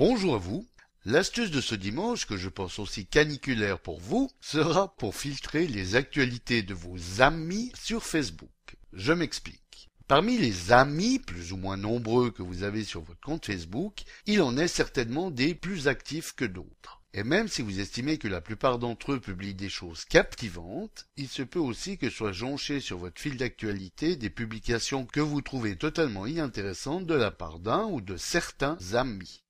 Bonjour à vous. L'astuce de ce dimanche, que je pense aussi caniculaire pour vous, sera pour filtrer les actualités de vos amis sur Facebook. Je m'explique. Parmi les amis plus ou moins nombreux que vous avez sur votre compte Facebook, il en est certainement des plus actifs que d'autres. Et même si vous estimez que la plupart d'entre eux publient des choses captivantes, il se peut aussi que soient jonchées sur votre fil d'actualité des publications que vous trouvez totalement inintéressantes de la part d'un ou de certains amis.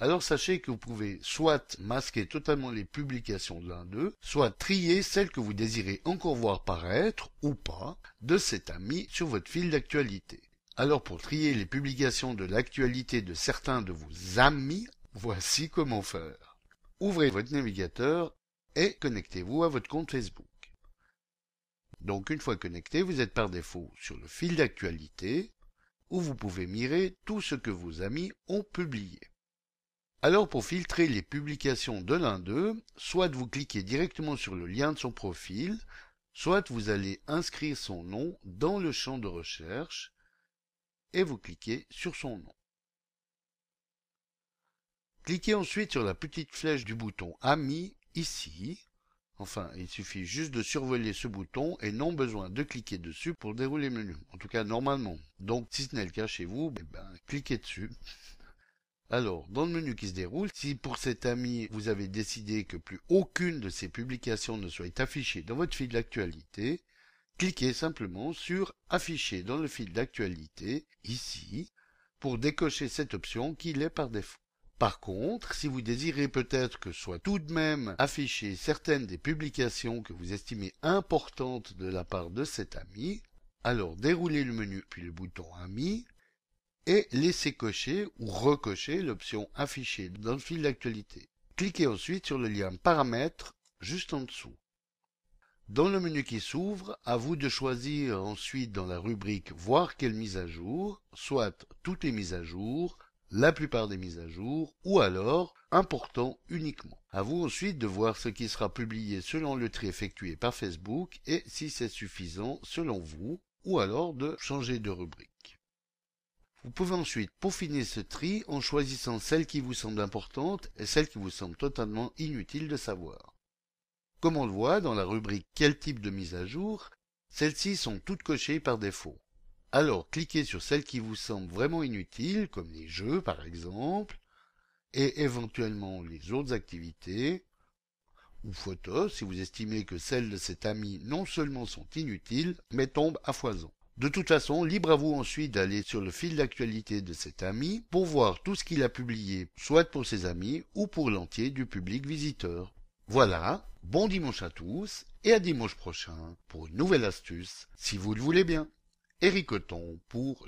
Alors sachez que vous pouvez soit masquer totalement les publications de l'un d'eux, soit trier celles que vous désirez encore voir paraître, ou pas, de cet ami sur votre fil d'actualité. Alors pour trier les publications de l'actualité de certains de vos amis, voici comment faire ouvrez votre navigateur et connectez-vous à votre compte Facebook. Donc une fois connecté, vous êtes par défaut sur le fil d'actualité où vous pouvez mirer tout ce que vos amis ont publié. Alors pour filtrer les publications de l'un d'eux, soit vous cliquez directement sur le lien de son profil, soit vous allez inscrire son nom dans le champ de recherche et vous cliquez sur son nom. Cliquez ensuite sur la petite flèche du bouton Amis ici. Enfin, il suffit juste de survoler ce bouton et non besoin de cliquer dessus pour dérouler le menu. En tout cas, normalement. Donc, si ce n'est le cas chez vous, eh ben, cliquez dessus. Alors, dans le menu qui se déroule, si pour cet ami vous avez décidé que plus aucune de ces publications ne soit affichée dans votre fil d'actualité, cliquez simplement sur Afficher dans le fil d'actualité, ici, pour décocher cette option qui l'est par défaut. Par contre, si vous désirez peut-être que soient tout de même affichées certaines des publications que vous estimez importantes de la part de cet ami, alors déroulez le menu puis le bouton Ami et laissez cocher ou recocher l'option Afficher dans le fil d'actualité. Cliquez ensuite sur le lien Paramètres juste en dessous. Dans le menu qui s'ouvre, à vous de choisir ensuite dans la rubrique Voir quelle mise à jour, soit toutes les mises à jour, la plupart des mises à jour, ou alors important uniquement. À vous ensuite de voir ce qui sera publié selon le tri effectué par Facebook et si c'est suffisant selon vous, ou alors de changer de rubrique. Vous pouvez ensuite peaufiner ce tri en choisissant celle qui vous semble importante et celle qui vous semble totalement inutile de savoir. Comme on le voit dans la rubrique Quel type de mise à jour, celles-ci sont toutes cochées par défaut. Alors cliquez sur celles qui vous semblent vraiment inutiles, comme les jeux par exemple, et éventuellement les autres activités, ou photos si vous estimez que celles de cet ami non seulement sont inutiles, mais tombent à foison. De toute façon, libre à vous ensuite d'aller sur le fil d'actualité de cet ami pour voir tout ce qu'il a publié, soit pour ses amis ou pour l'entier du public visiteur. Voilà, bon dimanche à tous et à dimanche prochain pour une nouvelle astuce, si vous le voulez bien. Pour